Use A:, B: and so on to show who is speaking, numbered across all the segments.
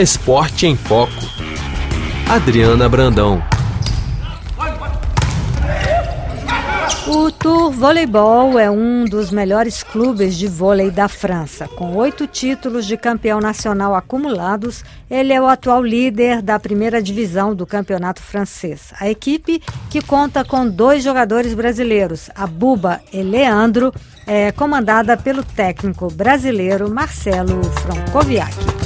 A: Esporte em Foco. Adriana Brandão.
B: O Tour Voleibol é um dos melhores clubes de vôlei da França. Com oito títulos de campeão nacional acumulados, ele é o atual líder da primeira divisão do campeonato francês. A equipe, que conta com dois jogadores brasileiros, a Buba e Leandro, é comandada pelo técnico brasileiro Marcelo Francoviac.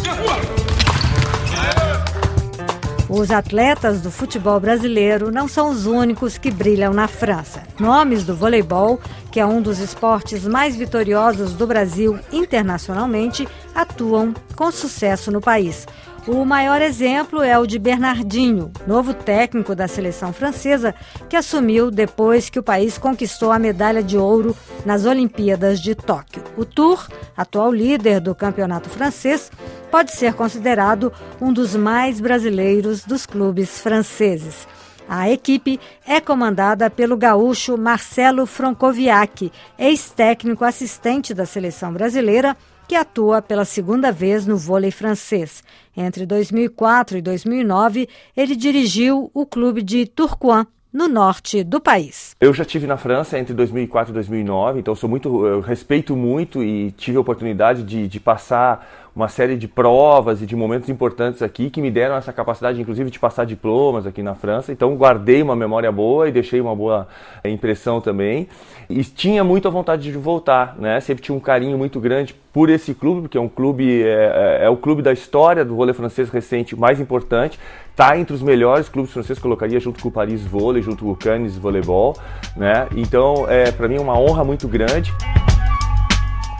B: Os atletas do futebol brasileiro não são os únicos que brilham na França. Nomes do voleibol, que é um dos esportes mais vitoriosos do Brasil internacionalmente, atuam com sucesso no país. O maior exemplo é o de Bernardinho, novo técnico da seleção francesa, que assumiu depois que o país conquistou a medalha de ouro nas Olimpíadas de Tóquio. O Tour, atual líder do campeonato francês, pode ser considerado um dos mais brasileiros dos clubes franceses. A equipe é comandada pelo gaúcho Marcelo Francoviac, ex-técnico assistente da seleção brasileira que atua pela segunda vez no vôlei francês. Entre 2004 e 2009, ele dirigiu o clube de Tourcoing, no norte do país.
C: Eu já tive na França entre 2004 e 2009, então sou muito, respeito muito e tive a oportunidade de, de passar uma série de provas e de momentos importantes aqui que me deram essa capacidade, inclusive, de passar diplomas aqui na França. Então, guardei uma memória boa e deixei uma boa impressão também. E tinha muita vontade de voltar, né? Sempre tinha um carinho muito grande por esse clube, porque é um clube, é, é, é o clube da história do vôlei francês recente mais importante. Está entre os melhores clubes franceses, colocaria junto com o Paris Vôlei, junto com o Cannes Voleibol, né? Então, é, para mim é uma honra muito grande.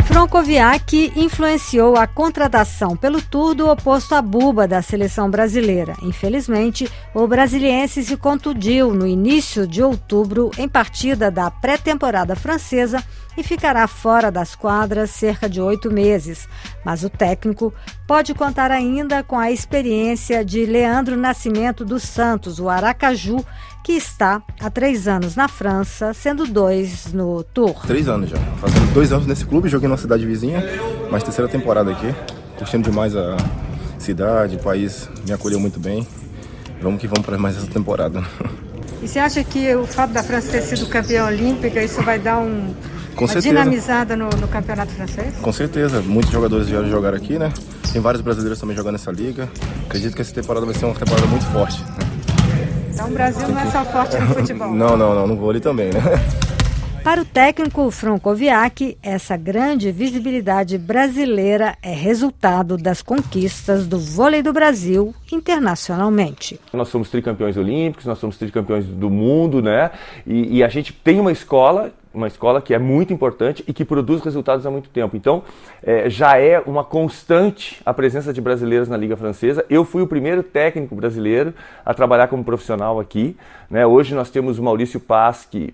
B: Francoviac influenciou a contratação pelo Tour do oposto a Buba da seleção brasileira. Infelizmente, o brasiliense se contundiu no início de outubro em partida da pré-temporada francesa e ficará fora das quadras cerca de oito meses. Mas o técnico pode contar ainda com a experiência de Leandro Nascimento dos Santos, o Aracaju, que está há três anos na França, sendo dois no Tour.
D: Três anos já. Fazendo dois anos nesse clube, joguei na cidade vizinha, mas terceira temporada aqui. Curtindo demais a cidade, o país me acolheu muito bem. Vamos que vamos para mais essa temporada.
B: E você acha que o fato da França ter sido campeã olímpica, isso vai dar um, com uma certeza. dinamizada no, no, campeonato francês?
D: Com certeza. Muitos jogadores vieram jogar aqui, né? Tem vários brasileiros também jogando nessa liga. Acredito que essa temporada vai ser uma temporada muito forte.
B: Então o Brasil não é só forte no futebol.
D: não, não, não. No vôlei também, né?
B: Para o técnico Francoviac, essa grande visibilidade brasileira é resultado das conquistas do vôlei do Brasil internacionalmente.
C: Nós somos tricampeões olímpicos, nós somos tricampeões do mundo, né? E, e a gente tem uma escola uma escola que é muito importante e que produz resultados há muito tempo. Então, é, já é uma constante a presença de brasileiros na Liga Francesa. Eu fui o primeiro técnico brasileiro a trabalhar como profissional aqui. Né? Hoje nós temos o Maurício Paz, que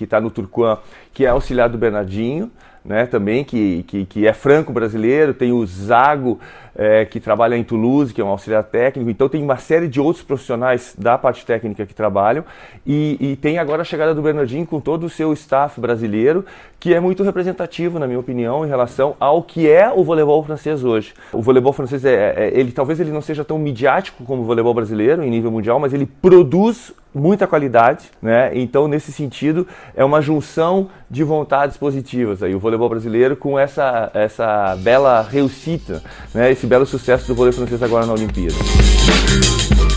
C: está no Turquã, que é auxiliar do Bernardinho né, também, que, que, que, é franco brasileiro, tem o Zago, é, que trabalha em Toulouse, que é um auxiliar técnico, então tem uma série de outros profissionais da parte técnica que trabalham, e, e tem agora a chegada do Bernardinho com todo o seu staff brasileiro, que é muito representativo, na minha opinião, em relação ao que é o voleibol francês hoje. O voleibol francês, é, é ele talvez ele não seja tão midiático como o voleibol brasileiro em nível mundial, mas ele produz muita qualidade, né? Então, nesse sentido, é uma junção de vontades positivas aí, o voleibol brasileiro com essa, essa bela reucita, né? Esse belo sucesso do vôlei francês agora na Olimpíada.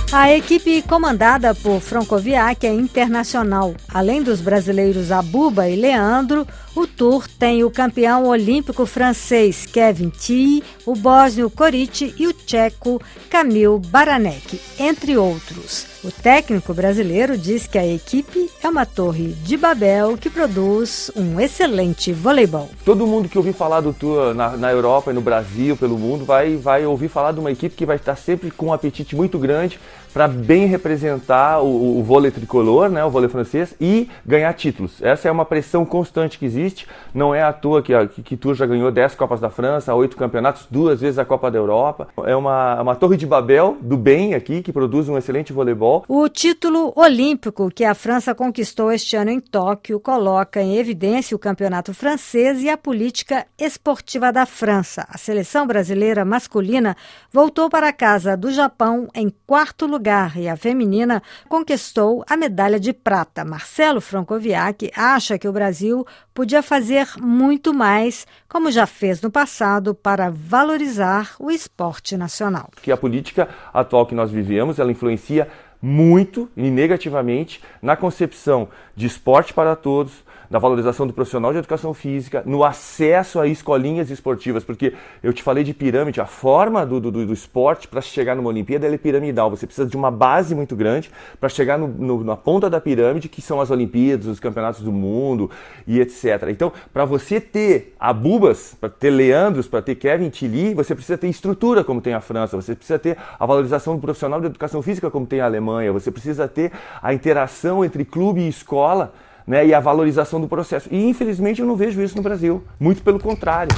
B: A equipe comandada por Francoviac é internacional. Além dos brasileiros Abuba e Leandro, o Tour tem o campeão olímpico francês Kevin Tii, o bósnio Koric e o tcheco Kamil Baranek, entre outros. O técnico brasileiro diz que a equipe é uma torre de Babel que produz um excelente voleibol.
C: Todo mundo que ouvir falar do Tour na, na Europa e no Brasil, pelo mundo, vai, vai ouvir falar de uma equipe que vai estar sempre com um apetite muito grande para bem representar o, o vôlei tricolor, né, o vôlei francês, e ganhar títulos. Essa é uma pressão constante que existe. Não é à toa que, que, que Tour já ganhou 10 Copas da França, 8 campeonatos, duas vezes a Copa da Europa. É uma, uma torre de Babel do bem aqui, que produz um excelente voleibol.
B: O título olímpico que a França conquistou este ano em Tóquio coloca em evidência o campeonato francês e a política esportiva da França. A seleção brasileira masculina voltou para casa do Japão em quarto lugar e a feminina conquistou a medalha de prata. Marcelo Francoviac acha que o Brasil podia fazer muito mais, como já fez no passado, para valorizar o esporte nacional.
C: Que a política atual que nós vivemos, ela influencia muito e negativamente na concepção de esporte para todos, da valorização do profissional de educação física, no acesso a escolinhas esportivas, porque eu te falei de pirâmide, a forma do, do, do esporte para chegar numa Olimpíada é piramidal. Você precisa de uma base muito grande para chegar no, no, na ponta da pirâmide, que são as Olimpíadas, os campeonatos do mundo e etc. Então, para você ter Abubas, para ter Leandros, para ter Kevin Tilly, você precisa ter estrutura como tem a França, você precisa ter a valorização do profissional de educação física como tem a Alemanha, você precisa ter a interação entre clube e escola né, e a valorização do processo. E infelizmente eu não vejo isso no Brasil, muito pelo contrário.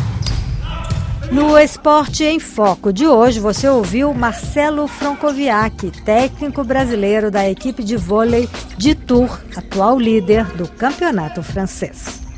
B: No Esporte em Foco de hoje, você ouviu Marcelo Francoviac, técnico brasileiro da equipe de vôlei de Tours, atual líder do campeonato francês.